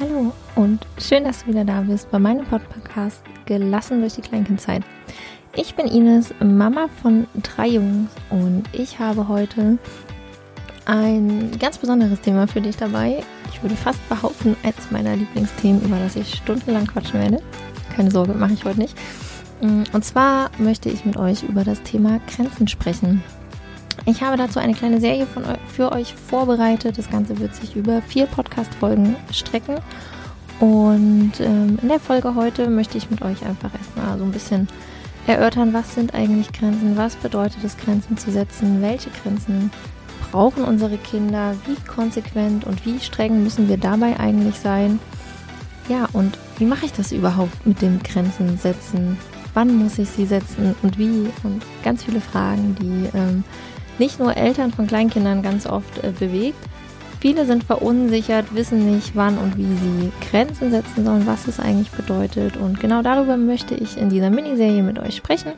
Hallo und schön, dass du wieder da bist bei meinem Podcast Gelassen durch die Kleinkindzeit. Ich bin Ines, Mama von drei Jungs und ich habe heute ein ganz besonderes Thema für dich dabei. Ich würde fast behaupten, eines meiner Lieblingsthemen, über das ich stundenlang quatschen werde. Keine Sorge, mache ich heute nicht. Und zwar möchte ich mit euch über das Thema Grenzen sprechen. Ich habe dazu eine kleine Serie von, für euch vorbereitet. Das Ganze wird sich über vier Podcast-Folgen strecken. Und ähm, in der Folge heute möchte ich mit euch einfach erstmal so ein bisschen erörtern, was sind eigentlich Grenzen, was bedeutet es, Grenzen zu setzen, welche Grenzen brauchen unsere Kinder, wie konsequent und wie streng müssen wir dabei eigentlich sein. Ja, und wie mache ich das überhaupt mit dem Grenzen setzen? Wann muss ich sie setzen und wie? Und ganz viele Fragen, die ähm, nicht nur Eltern von Kleinkindern ganz oft äh, bewegt. Viele sind verunsichert, wissen nicht, wann und wie sie Grenzen setzen sollen, was es eigentlich bedeutet. Und genau darüber möchte ich in dieser Miniserie mit euch sprechen.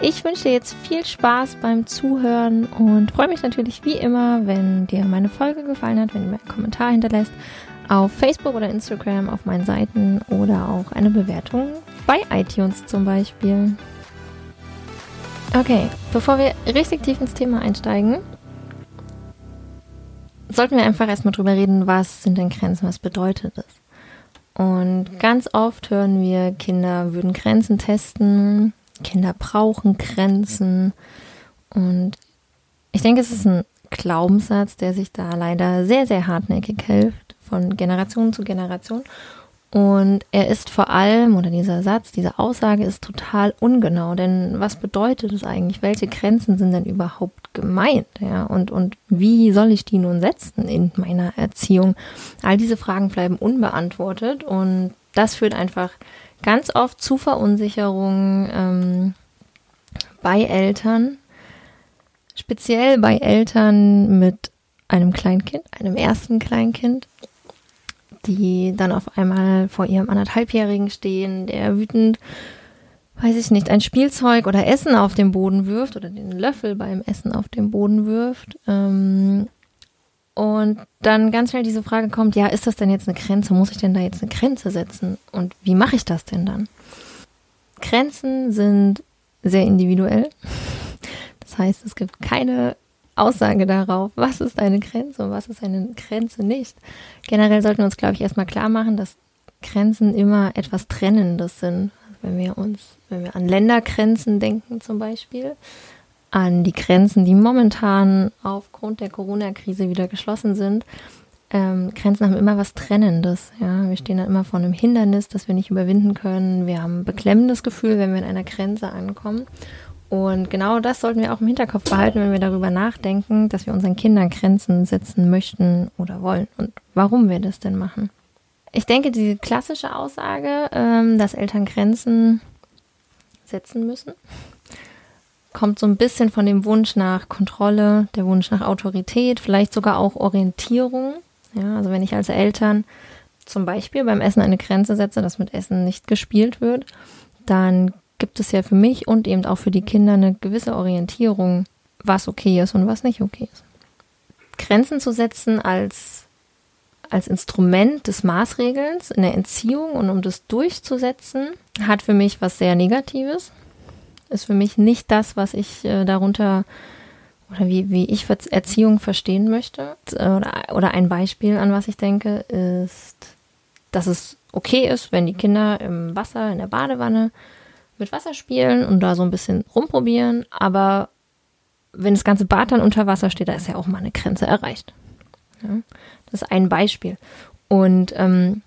Ich wünsche dir jetzt viel Spaß beim Zuhören und freue mich natürlich wie immer, wenn dir meine Folge gefallen hat, wenn du mir einen Kommentar hinterlässt auf Facebook oder Instagram auf meinen Seiten oder auch eine Bewertung bei iTunes zum Beispiel. Okay, bevor wir richtig tief ins Thema einsteigen, sollten wir einfach erstmal drüber reden, was sind denn Grenzen, was bedeutet das? Und ganz oft hören wir, Kinder würden Grenzen testen, Kinder brauchen Grenzen. Und ich denke, es ist ein Glaubenssatz, der sich da leider sehr, sehr hartnäckig hält, von Generation zu Generation. Und er ist vor allem, oder dieser Satz, diese Aussage ist total ungenau, denn was bedeutet es eigentlich? Welche Grenzen sind denn überhaupt gemeint? Ja, und, und wie soll ich die nun setzen in meiner Erziehung? All diese Fragen bleiben unbeantwortet und das führt einfach ganz oft zu Verunsicherungen ähm, bei Eltern, speziell bei Eltern mit einem Kleinkind, einem ersten Kleinkind die dann auf einmal vor ihrem anderthalbjährigen stehen, der wütend, weiß ich nicht, ein Spielzeug oder Essen auf den Boden wirft oder den Löffel beim Essen auf den Boden wirft. Ähm, und dann ganz schnell diese Frage kommt, ja, ist das denn jetzt eine Grenze? Muss ich denn da jetzt eine Grenze setzen? Und wie mache ich das denn dann? Grenzen sind sehr individuell. Das heißt, es gibt keine Aussage darauf, was ist eine Grenze und was ist eine Grenze nicht. Generell sollten wir uns, glaube ich, erstmal klar machen, dass Grenzen immer etwas Trennendes sind. Wenn wir uns, wenn wir an Ländergrenzen denken zum Beispiel, an die Grenzen, die momentan aufgrund der Corona-Krise wieder geschlossen sind, ähm, Grenzen haben immer was Trennendes. Ja? Wir stehen dann immer vor einem Hindernis, das wir nicht überwinden können. Wir haben ein beklemmendes Gefühl, wenn wir an einer Grenze ankommen. Und genau das sollten wir auch im Hinterkopf behalten, wenn wir darüber nachdenken, dass wir unseren Kindern Grenzen setzen möchten oder wollen und warum wir das denn machen. Ich denke, die klassische Aussage, ähm, dass Eltern Grenzen setzen müssen, kommt so ein bisschen von dem Wunsch nach Kontrolle, der Wunsch nach Autorität, vielleicht sogar auch Orientierung. Ja, also wenn ich als Eltern zum Beispiel beim Essen eine Grenze setze, dass mit Essen nicht gespielt wird, dann gibt es ja für mich und eben auch für die Kinder eine gewisse Orientierung, was okay ist und was nicht okay ist. Grenzen zu setzen als, als Instrument des Maßregelns in der Entziehung und um das durchzusetzen, hat für mich was sehr Negatives. Ist für mich nicht das, was ich äh, darunter oder wie, wie ich Erziehung verstehen möchte. Oder, oder ein Beispiel, an was ich denke, ist, dass es okay ist, wenn die Kinder im Wasser, in der Badewanne mit Wasser spielen und da so ein bisschen rumprobieren, aber wenn das ganze Bad dann unter Wasser steht, da ist ja auch mal eine Grenze erreicht. Ja, das ist ein Beispiel. Und ähm,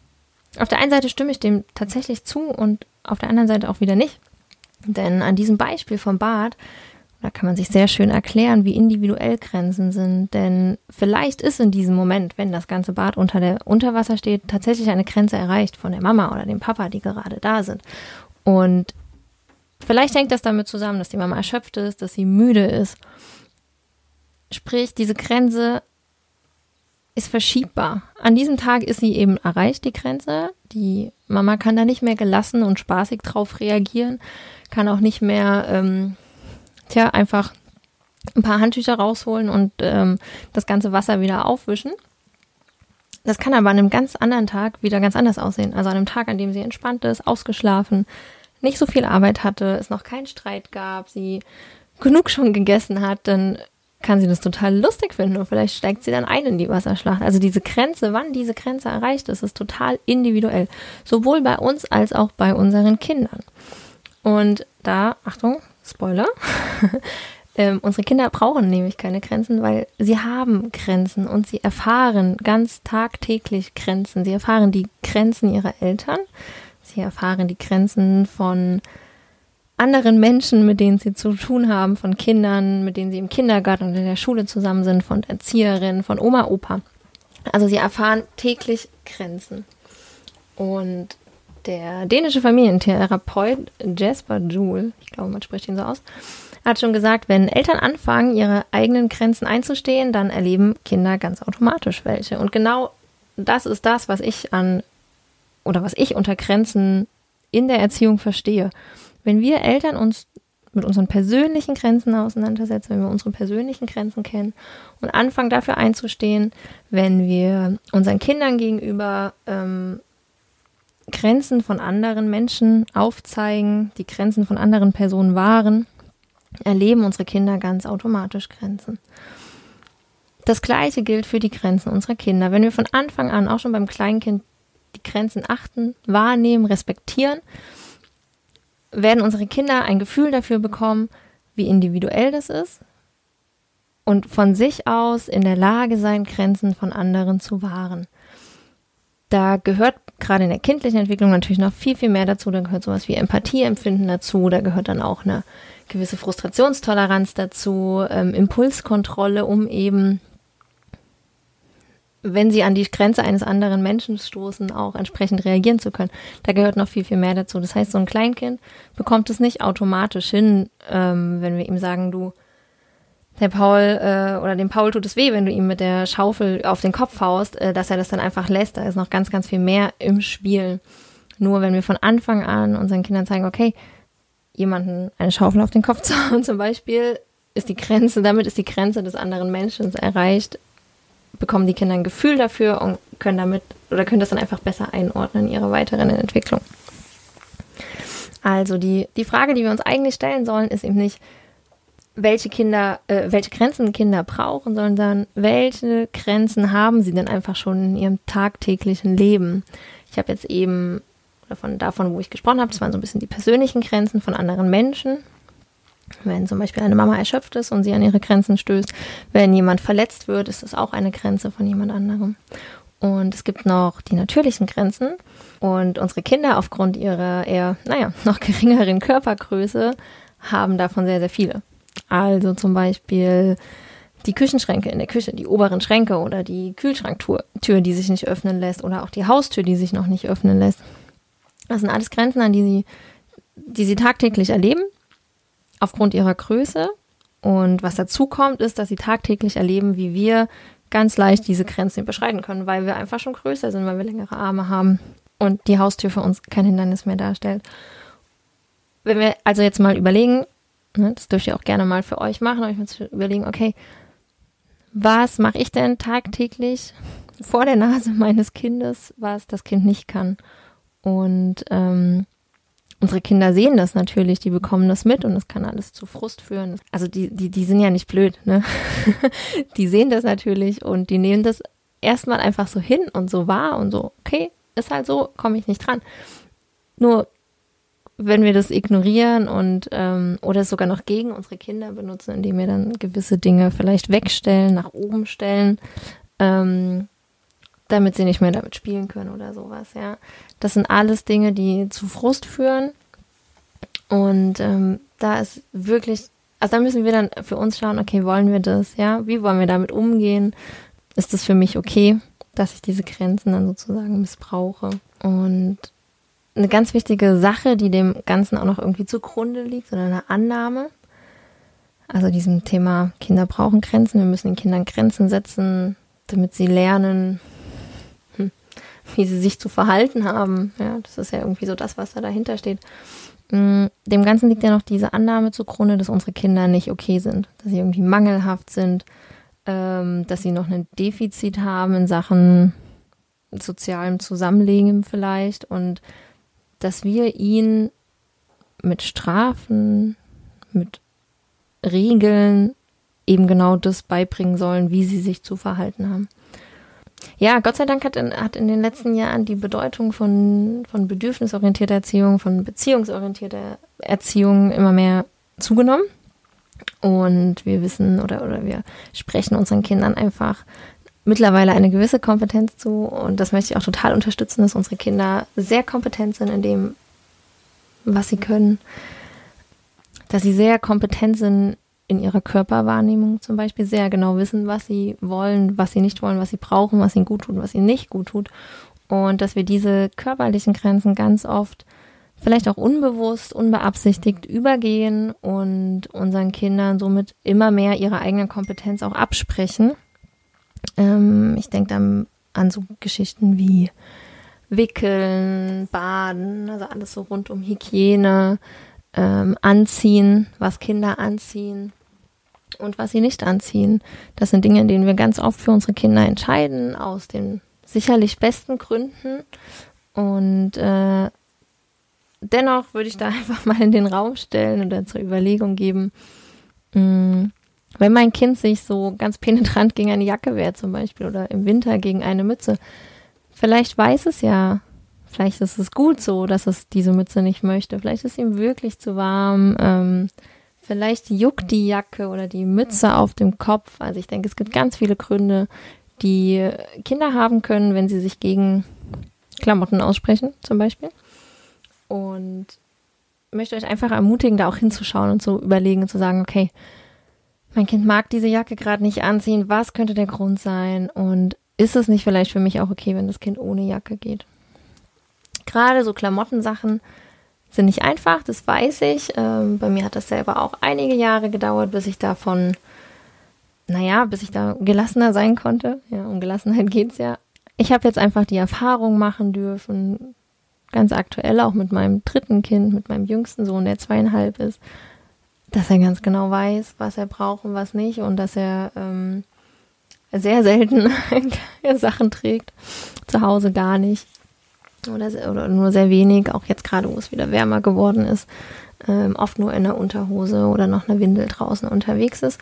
auf der einen Seite stimme ich dem tatsächlich zu und auf der anderen Seite auch wieder nicht. Denn an diesem Beispiel vom Bad, da kann man sich sehr schön erklären, wie individuell Grenzen sind. Denn vielleicht ist in diesem Moment, wenn das ganze Bad unter der Unterwasser steht, tatsächlich eine Grenze erreicht von der Mama oder dem Papa, die gerade da sind. Und Vielleicht hängt das damit zusammen, dass die Mama erschöpft ist, dass sie müde ist. Sprich, diese Grenze ist verschiebbar. An diesem Tag ist sie eben erreicht, die Grenze. Die Mama kann da nicht mehr gelassen und spaßig drauf reagieren, kann auch nicht mehr, ähm, tja, einfach ein paar Handtücher rausholen und ähm, das ganze Wasser wieder aufwischen, Das kann aber an einem ganz anderen Tag wieder ganz anders aussehen. Also an einem Tag, an dem sie entspannt ist, ausgeschlafen, nicht so viel Arbeit hatte, es noch keinen Streit gab, sie genug schon gegessen hat, dann kann sie das total lustig finden und vielleicht steigt sie dann ein in die Wasserschlacht. Also diese Grenze, wann diese Grenze erreicht ist, ist total individuell. Sowohl bei uns als auch bei unseren Kindern. Und da, Achtung, Spoiler, ähm, unsere Kinder brauchen nämlich keine Grenzen, weil sie haben Grenzen und sie erfahren ganz tagtäglich Grenzen. Sie erfahren die Grenzen ihrer Eltern, sie erfahren die Grenzen von anderen Menschen, mit denen sie zu tun haben, von Kindern, mit denen sie im Kindergarten und in der Schule zusammen sind, von Erzieherinnen, von Oma, Opa. Also sie erfahren täglich Grenzen. Und der dänische Familientherapeut Jasper Joule, ich glaube, man spricht ihn so aus, hat schon gesagt, wenn Eltern anfangen, ihre eigenen Grenzen einzustehen, dann erleben Kinder ganz automatisch welche. Und genau das ist das, was ich an oder was ich unter Grenzen in der Erziehung verstehe. Wenn wir Eltern uns mit unseren persönlichen Grenzen auseinandersetzen, wenn wir unsere persönlichen Grenzen kennen und anfangen dafür einzustehen, wenn wir unseren Kindern gegenüber ähm, Grenzen von anderen Menschen aufzeigen, die Grenzen von anderen Personen wahren, erleben unsere Kinder ganz automatisch Grenzen. Das gleiche gilt für die Grenzen unserer Kinder. Wenn wir von Anfang an, auch schon beim Kleinkind, die Grenzen achten, wahrnehmen, respektieren, werden unsere Kinder ein Gefühl dafür bekommen, wie individuell das ist und von sich aus in der Lage sein, Grenzen von anderen zu wahren. Da gehört gerade in der kindlichen Entwicklung natürlich noch viel, viel mehr dazu. Da gehört sowas wie Empathieempfinden dazu. Da gehört dann auch eine gewisse Frustrationstoleranz dazu, ähm, Impulskontrolle, um eben, wenn sie an die Grenze eines anderen Menschen stoßen, auch entsprechend reagieren zu können. Da gehört noch viel, viel mehr dazu. Das heißt, so ein Kleinkind bekommt es nicht automatisch hin, ähm, wenn wir ihm sagen, du, der Paul äh, oder dem Paul tut es weh, wenn du ihm mit der Schaufel auf den Kopf haust, äh, dass er das dann einfach lässt. Da ist noch ganz, ganz viel mehr im Spiel. Nur wenn wir von Anfang an unseren Kindern zeigen, okay, jemanden eine Schaufel auf den Kopf zu hauen zum Beispiel, ist die Grenze, damit ist die Grenze des anderen Menschen erreicht, bekommen die Kinder ein Gefühl dafür und können damit oder können das dann einfach besser einordnen in ihre weiteren Entwicklung. Also die, die Frage, die wir uns eigentlich stellen sollen, ist eben nicht, welche Kinder, äh, welche Grenzen Kinder brauchen, sondern welche Grenzen haben sie denn einfach schon in ihrem tagtäglichen Leben. Ich habe jetzt eben oder von davon, wo ich gesprochen habe, das waren so ein bisschen die persönlichen Grenzen von anderen Menschen. Wenn zum Beispiel eine Mama erschöpft ist und sie an ihre Grenzen stößt, wenn jemand verletzt wird, ist das auch eine Grenze von jemand anderem. Und es gibt noch die natürlichen Grenzen. Und unsere Kinder aufgrund ihrer eher, naja, noch geringeren Körpergröße haben davon sehr, sehr viele. Also zum Beispiel die Küchenschränke in der Küche, die oberen Schränke oder die Kühlschranktür, die sich nicht öffnen lässt oder auch die Haustür, die sich noch nicht öffnen lässt. Das sind alles Grenzen, an die sie, die sie tagtäglich erleben, aufgrund ihrer Größe. Und was dazu kommt, ist, dass sie tagtäglich erleben, wie wir ganz leicht diese Grenzen überschreiten können, weil wir einfach schon größer sind, weil wir längere Arme haben und die Haustür für uns kein Hindernis mehr darstellt. Wenn wir also jetzt mal überlegen, ne, das dürft ihr auch gerne mal für euch machen, euch mal zu überlegen, okay, was mache ich denn tagtäglich vor der Nase meines Kindes, was das Kind nicht kann? Und ähm, unsere Kinder sehen das natürlich, die bekommen das mit und das kann alles zu Frust führen. Also die, die, die sind ja nicht blöd, ne? die sehen das natürlich und die nehmen das erstmal einfach so hin und so wahr und so, okay, ist halt so, komme ich nicht dran. Nur wenn wir das ignorieren und ähm, oder sogar noch gegen unsere Kinder benutzen, indem wir dann gewisse Dinge vielleicht wegstellen, nach oben stellen, ähm, damit sie nicht mehr damit spielen können oder sowas, ja. Das sind alles Dinge, die zu Frust führen. Und ähm, da ist wirklich, also da müssen wir dann für uns schauen, okay, wollen wir das, ja? Wie wollen wir damit umgehen? Ist das für mich okay, dass ich diese Grenzen dann sozusagen missbrauche? Und eine ganz wichtige Sache, die dem Ganzen auch noch irgendwie zugrunde liegt, oder eine Annahme, also diesem Thema Kinder brauchen Grenzen, wir müssen den Kindern Grenzen setzen, damit sie lernen, wie sie sich zu verhalten haben. Ja, das ist ja irgendwie so das, was da dahinter steht. Mm, dem Ganzen liegt ja noch diese Annahme zugrunde, dass unsere Kinder nicht okay sind, dass sie irgendwie mangelhaft sind, ähm, dass sie noch ein Defizit haben in Sachen sozialem Zusammenleben vielleicht und dass wir ihn mit Strafen, mit Regeln eben genau das beibringen sollen, wie sie sich zu verhalten haben. Ja, Gott sei Dank hat in, hat in den letzten Jahren die Bedeutung von, von bedürfnisorientierter Erziehung, von beziehungsorientierter Erziehung immer mehr zugenommen. Und wir wissen oder, oder wir sprechen unseren Kindern einfach mittlerweile eine gewisse Kompetenz zu. Und das möchte ich auch total unterstützen, dass unsere Kinder sehr kompetent sind in dem, was sie können. Dass sie sehr kompetent sind in ihrer Körperwahrnehmung zum Beispiel sehr genau wissen, was sie wollen, was sie nicht wollen, was sie brauchen, was ihnen gut tut, was ihnen nicht gut tut. Und dass wir diese körperlichen Grenzen ganz oft vielleicht auch unbewusst, unbeabsichtigt übergehen und unseren Kindern somit immer mehr ihre eigene Kompetenz auch absprechen. Ähm, ich denke dann an so Geschichten wie Wickeln, Baden, also alles so rund um Hygiene, ähm, Anziehen, was Kinder anziehen und was sie nicht anziehen. Das sind Dinge, in denen wir ganz oft für unsere Kinder entscheiden, aus den sicherlich besten Gründen. Und äh, dennoch würde ich da einfach mal in den Raum stellen oder zur Überlegung geben, mh, mm, wenn mein Kind sich so ganz penetrant gegen eine Jacke wehrt zum Beispiel oder im Winter gegen eine Mütze, vielleicht weiß es ja, vielleicht ist es gut so, dass es diese Mütze nicht möchte, vielleicht ist ihm wirklich zu warm, ähm, vielleicht juckt die Jacke oder die Mütze auf dem Kopf. Also ich denke, es gibt ganz viele Gründe, die Kinder haben können, wenn sie sich gegen Klamotten aussprechen, zum Beispiel. Und möchte euch einfach ermutigen, da auch hinzuschauen und zu überlegen und zu sagen, okay, mein Kind mag diese Jacke gerade nicht anziehen, was könnte der Grund sein? Und ist es nicht vielleicht für mich auch okay, wenn das Kind ohne Jacke geht? Gerade so Klamottensachen sind nicht einfach, das weiß ich. Ähm, bei mir hat das selber auch einige Jahre gedauert, bis ich davon, naja, bis ich da gelassener sein konnte. Ja, um Gelassenheit geht es ja. Ich habe jetzt einfach die Erfahrung machen dürfen, ganz aktuell auch mit meinem dritten Kind, mit meinem jüngsten Sohn, der zweieinhalb ist, dass er ganz genau weiß, was er braucht und was nicht und dass er ähm, sehr selten Sachen trägt, zu Hause gar nicht oder, oder nur sehr wenig, auch jetzt gerade, wo es wieder wärmer geworden ist, ähm, oft nur in der Unterhose oder noch eine Windel draußen unterwegs ist.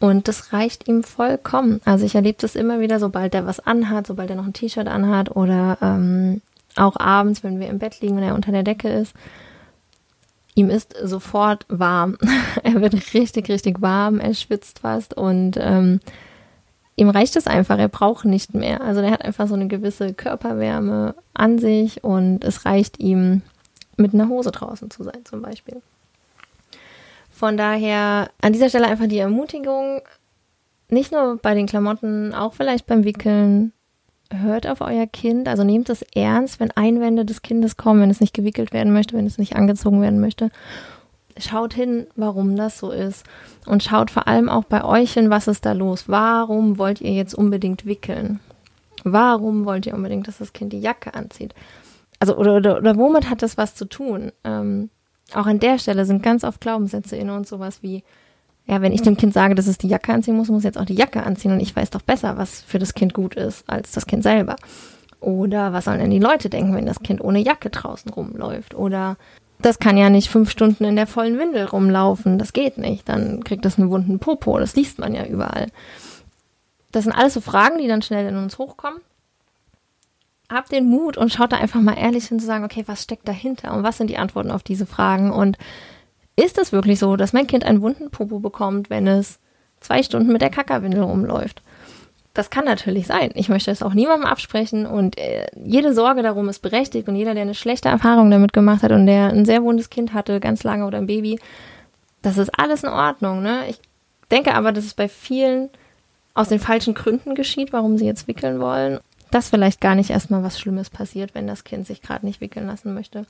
Und das reicht ihm vollkommen. Also ich erlebe das immer wieder, sobald er was anhat, sobald er noch ein T-Shirt anhat oder ähm, auch abends, wenn wir im Bett liegen und er unter der Decke ist, ihm ist sofort warm. er wird richtig, richtig warm, er schwitzt fast und ähm, ihm reicht es einfach, er braucht nicht mehr. Also er hat einfach so eine gewisse Körperwärme an sich und es reicht ihm, mit einer Hose draußen zu sein zum Beispiel. Von daher an dieser Stelle einfach die Ermutigung, nicht nur bei den Klamotten, auch vielleicht beim Wickeln, hört auf euer Kind, also nehmt es ernst, wenn Einwände des Kindes kommen, wenn es nicht gewickelt werden möchte, wenn es nicht angezogen werden möchte. Schaut hin, warum das so ist. Und schaut vor allem auch bei euch hin, was ist da los. Warum wollt ihr jetzt unbedingt wickeln? Warum wollt ihr unbedingt, dass das Kind die Jacke anzieht? Also, oder, oder, oder womit hat das was zu tun? Ähm, auch an der Stelle sind ganz oft Glaubenssätze in uns sowas wie, ja, wenn ich dem Kind sage, dass es die Jacke anziehen muss, muss es jetzt auch die Jacke anziehen und ich weiß doch besser, was für das Kind gut ist, als das Kind selber. Oder was sollen denn die Leute denken, wenn das Kind ohne Jacke draußen rumläuft? Oder das kann ja nicht fünf Stunden in der vollen Windel rumlaufen. Das geht nicht. Dann kriegt das einen wunden Popo. Das liest man ja überall. Das sind alles so Fragen, die dann schnell in uns hochkommen. Habt den Mut und schaut da einfach mal ehrlich hin zu sagen, okay, was steckt dahinter und was sind die Antworten auf diese Fragen und ist es wirklich so, dass mein Kind einen wunden Popo bekommt, wenn es zwei Stunden mit der Kackerwindel rumläuft? Das kann natürlich sein. Ich möchte es auch niemandem absprechen und äh, jede Sorge darum ist berechtigt und jeder, der eine schlechte Erfahrung damit gemacht hat und der ein sehr wundes Kind hatte, ganz lange oder ein Baby, das ist alles in Ordnung. Ne? Ich denke aber, dass es bei vielen aus den falschen Gründen geschieht, warum sie jetzt wickeln wollen. Dass vielleicht gar nicht erstmal was Schlimmes passiert, wenn das Kind sich gerade nicht wickeln lassen möchte.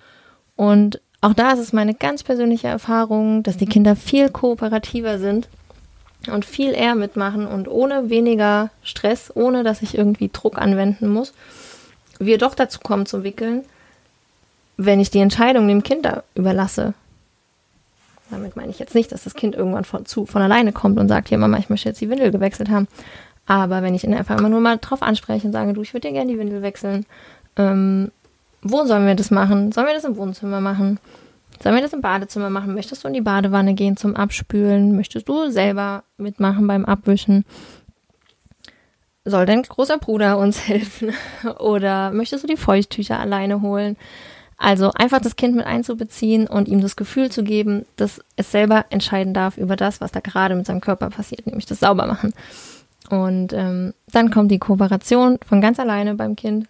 Und auch da ist es meine ganz persönliche Erfahrung, dass die Kinder viel kooperativer sind und viel eher mitmachen und ohne weniger Stress, ohne dass ich irgendwie Druck anwenden muss, wir doch dazu kommen zu wickeln, wenn ich die Entscheidung dem Kind da überlasse. Damit meine ich jetzt nicht, dass das Kind irgendwann von, zu, von alleine kommt und sagt, hier Mama, ich möchte jetzt die Windel gewechselt haben. Aber wenn ich ihn einfach immer nur mal drauf anspreche und sage, du, ich würde dir gerne die Windel wechseln, ähm, wo sollen wir das machen? Sollen wir das im Wohnzimmer machen? Sollen wir das im Badezimmer machen? Möchtest du in die Badewanne gehen zum Abspülen? Möchtest du selber mitmachen beim Abwischen? Soll dein großer Bruder uns helfen? Oder möchtest du die Feuchttücher alleine holen? Also einfach das Kind mit einzubeziehen und ihm das Gefühl zu geben, dass es selber entscheiden darf über das, was da gerade mit seinem Körper passiert, nämlich das Saubermachen. Und ähm, dann kommt die Kooperation von ganz alleine beim Kind.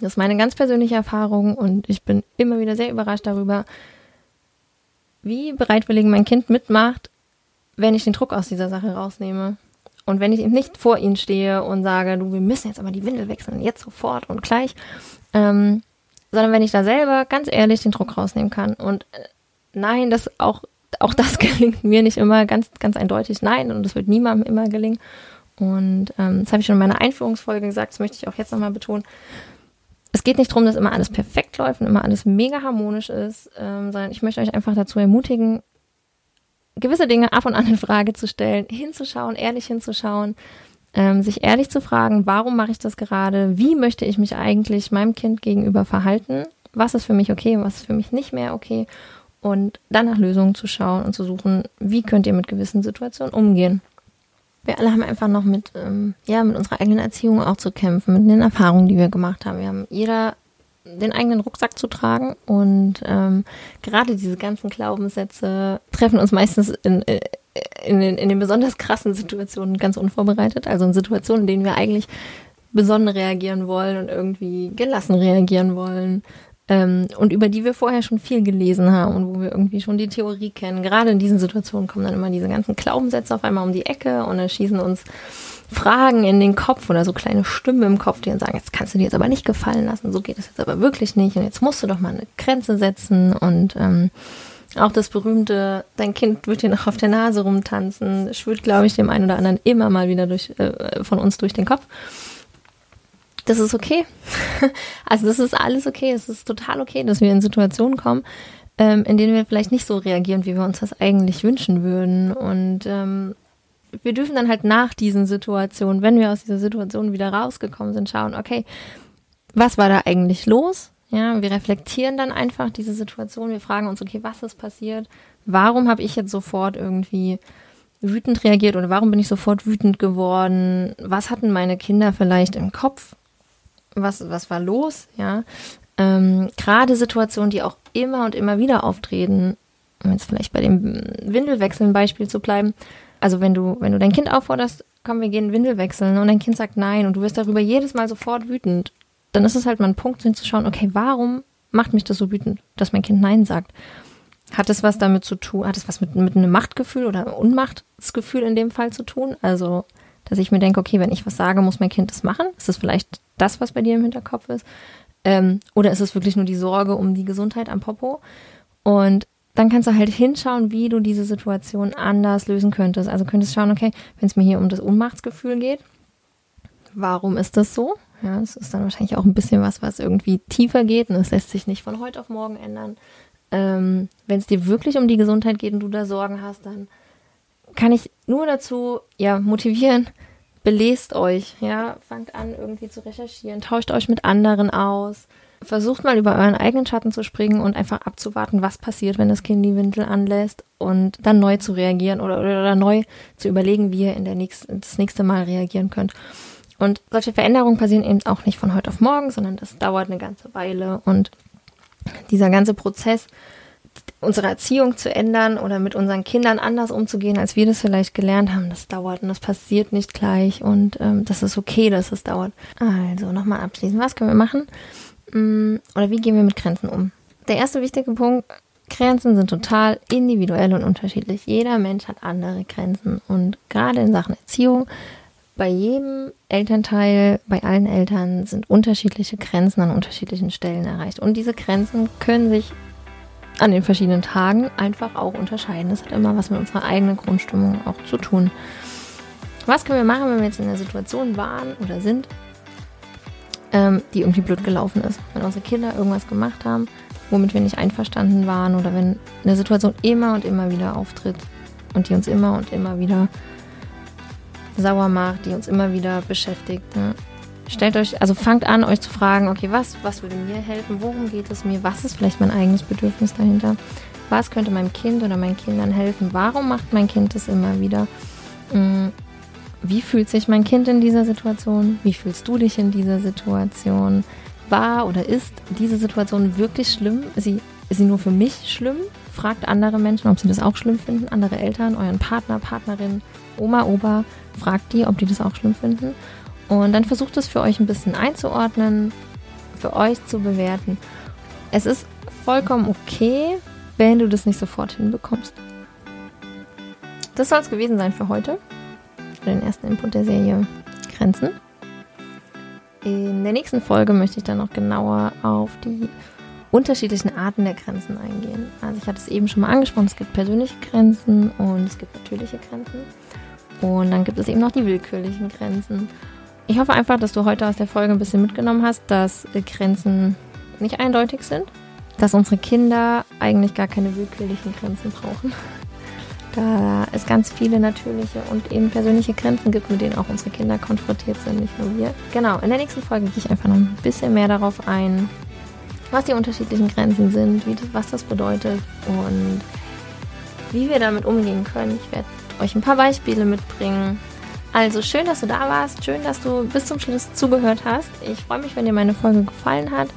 Das ist meine ganz persönliche Erfahrung und ich bin immer wieder sehr überrascht darüber, wie bereitwillig mein Kind mitmacht, wenn ich den Druck aus dieser Sache rausnehme. Und wenn ich eben nicht vor ihnen stehe und sage, du, wir müssen jetzt aber die Windel wechseln, jetzt sofort und gleich, ähm, sondern wenn ich da selber ganz ehrlich den Druck rausnehmen kann. Und äh, nein, das auch, auch das gelingt mir nicht immer ganz, ganz eindeutig. Nein, und das wird niemandem immer gelingen. Und ähm, das habe ich schon in meiner Einführungsfolge gesagt, das möchte ich auch jetzt nochmal betonen. Es geht nicht darum, dass immer alles perfekt läuft und immer alles mega harmonisch ist, ähm, sondern ich möchte euch einfach dazu ermutigen, gewisse Dinge ab und an in Frage zu stellen, hinzuschauen, ehrlich hinzuschauen, ähm, sich ehrlich zu fragen, warum mache ich das gerade? Wie möchte ich mich eigentlich meinem Kind gegenüber verhalten? Was ist für mich okay, was ist für mich nicht mehr okay? Und dann nach Lösungen zu schauen und zu suchen, wie könnt ihr mit gewissen Situationen umgehen. Wir alle haben einfach noch mit, ähm, ja, mit unserer eigenen Erziehung auch zu kämpfen, mit den Erfahrungen, die wir gemacht haben. Wir haben jeder den eigenen Rucksack zu tragen und ähm, gerade diese ganzen Glaubenssätze treffen uns meistens in, äh, in, den, in den besonders krassen Situationen ganz unvorbereitet, also in Situationen, in denen wir eigentlich besonnen reagieren wollen und irgendwie gelassen reagieren wollen ähm, und über die wir vorher schon viel gelesen haben und wo wir irgendwie schon die Theorie kennen. Gerade in diesen Situationen kommen dann immer diese ganzen Glaubenssätze auf einmal um die Ecke und dann schießen uns Fragen in den Kopf oder so kleine Stimmen im Kopf, die dann sagen, jetzt kannst du dir jetzt aber nicht gefallen lassen, so geht es jetzt aber wirklich nicht und jetzt musst du doch mal eine Grenze setzen und ähm, auch das berühmte, dein Kind wird dir noch auf der Nase rumtanzen, schwirrt, glaube ich, dem einen oder anderen immer mal wieder durch, äh, von uns durch den Kopf. Das ist okay. also das ist alles okay. Es ist total okay, dass wir in Situationen kommen, ähm, in denen wir vielleicht nicht so reagieren, wie wir uns das eigentlich wünschen würden. Und ähm, wir dürfen dann halt nach diesen Situationen, wenn wir aus dieser Situation wieder rausgekommen sind, schauen, okay, was war da eigentlich los? Ja, wir reflektieren dann einfach diese Situation. Wir fragen uns, okay, was ist passiert? Warum habe ich jetzt sofort irgendwie wütend reagiert oder warum bin ich sofort wütend geworden? Was hatten meine Kinder vielleicht im Kopf? Was, was war los? Ja, ähm, gerade Situationen, die auch immer und immer wieder auftreten, um jetzt vielleicht bei dem Windelwechseln Beispiel zu bleiben. Also wenn du, wenn du dein Kind aufforderst, komm, wir gehen Windel wechseln und dein Kind sagt nein und du wirst darüber jedes Mal sofort wütend dann ist es halt mal ein Punkt hinzuschauen, okay, warum macht mich das so wütend, dass mein Kind Nein sagt? Hat es was damit zu tun, hat es was mit, mit einem Machtgefühl oder Unmachtsgefühl in dem Fall zu tun? Also, dass ich mir denke, okay, wenn ich was sage, muss mein Kind das machen? Ist das vielleicht das, was bei dir im Hinterkopf ist? Ähm, oder ist es wirklich nur die Sorge um die Gesundheit am Popo? Und dann kannst du halt hinschauen, wie du diese Situation anders lösen könntest. Also könntest schauen, okay, wenn es mir hier um das Ohnmachtsgefühl geht, warum ist das so? Ja, es ist dann wahrscheinlich auch ein bisschen was, was irgendwie tiefer geht und es lässt sich nicht von heute auf morgen ändern. Ähm, Wenn es dir wirklich um die Gesundheit geht und du da Sorgen hast, dann kann ich nur dazu ja motivieren. Belest euch, ja, fangt an irgendwie zu recherchieren, tauscht euch mit anderen aus, versucht mal über euren eigenen Schatten zu springen und einfach abzuwarten, was passiert, wenn das Kind die Windel anlässt und dann neu zu reagieren oder, oder, oder neu zu überlegen, wie ihr in der nächsten, das nächste Mal reagieren könnt. Und solche Veränderungen passieren eben auch nicht von heute auf morgen, sondern das dauert eine ganze Weile. Und dieser ganze Prozess, unsere Erziehung zu ändern oder mit unseren Kindern anders umzugehen, als wir das vielleicht gelernt haben, das dauert und das passiert nicht gleich und ähm, das ist okay, dass es dauert. Also nochmal abschließen, was können wir machen mm, oder wie gehen wir mit Grenzen um? Der erste wichtige Punkt, Grenzen sind total individuell und unterschiedlich. Jeder Mensch hat andere Grenzen und gerade in Sachen Erziehung bei jedem Elternteil, bei allen Eltern sind unterschiedliche Grenzen an unterschiedlichen Stellen erreicht. Und diese Grenzen können sich an den verschiedenen Tagen einfach auch unterscheiden. Das hat immer was mit unserer eigenen Grundstimmung auch zu tun. Was können wir machen, wenn wir jetzt in einer Situation waren oder sind, ähm, die irgendwie blöd gelaufen ist? Wenn unsere Kinder irgendwas gemacht haben, womit wir nicht einverstanden waren oder wenn eine Situation immer und immer wieder auftritt und die uns immer und immer wieder sauer macht, die uns immer wieder beschäftigt. Ne? Stellt euch, also fangt an, euch zu fragen, okay, was, was würde mir helfen? Worum geht es mir? Was ist vielleicht mein eigenes Bedürfnis dahinter? Was könnte meinem Kind oder meinen Kindern helfen? Warum macht mein Kind das immer wieder? Hm, wie fühlt sich mein Kind in dieser Situation? Wie fühlst du dich in dieser Situation? War oder ist diese Situation wirklich schlimm? Sie, ist sie nur für mich schlimm? Fragt andere Menschen, ob sie das auch schlimm finden. Andere Eltern, euren Partner, Partnerin, Oma, Opa. Fragt die, ob die das auch schlimm finden. Und dann versucht es für euch ein bisschen einzuordnen, für euch zu bewerten. Es ist vollkommen okay, wenn du das nicht sofort hinbekommst. Das soll es gewesen sein für heute. Für den ersten Input der Serie Grenzen. In der nächsten Folge möchte ich dann noch genauer auf die unterschiedlichen Arten der Grenzen eingehen. Also ich hatte es eben schon mal angesprochen, es gibt persönliche Grenzen und es gibt natürliche Grenzen. Und dann gibt es eben noch die willkürlichen Grenzen. Ich hoffe einfach, dass du heute aus der Folge ein bisschen mitgenommen hast, dass Grenzen nicht eindeutig sind, dass unsere Kinder eigentlich gar keine willkürlichen Grenzen brauchen. Da es ganz viele natürliche und eben persönliche Grenzen gibt, mit denen auch unsere Kinder konfrontiert sind, nicht nur wir. Genau, in der nächsten Folge gehe ich einfach noch ein bisschen mehr darauf ein, was die unterschiedlichen Grenzen sind, das, was das bedeutet und wie wir damit umgehen können. Ich werde euch ein paar Beispiele mitbringen. Also schön, dass du da warst, schön, dass du bis zum Schluss zugehört hast. Ich freue mich, wenn dir meine Folge gefallen hat.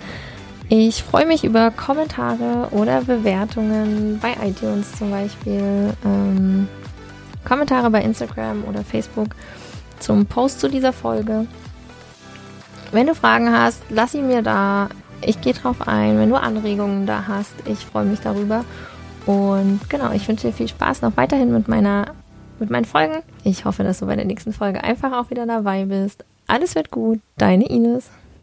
Ich freue mich über Kommentare oder Bewertungen bei iTunes zum Beispiel. Ähm, Kommentare bei Instagram oder Facebook zum Post zu dieser Folge. Wenn du Fragen hast, lass sie mir da. Ich gehe drauf ein. Wenn du Anregungen da hast, ich freue mich darüber. Und genau, ich wünsche dir viel Spaß noch weiterhin mit meiner mit meinen Folgen. Ich hoffe, dass du bei der nächsten Folge einfach auch wieder dabei bist. Alles wird gut, deine Ines.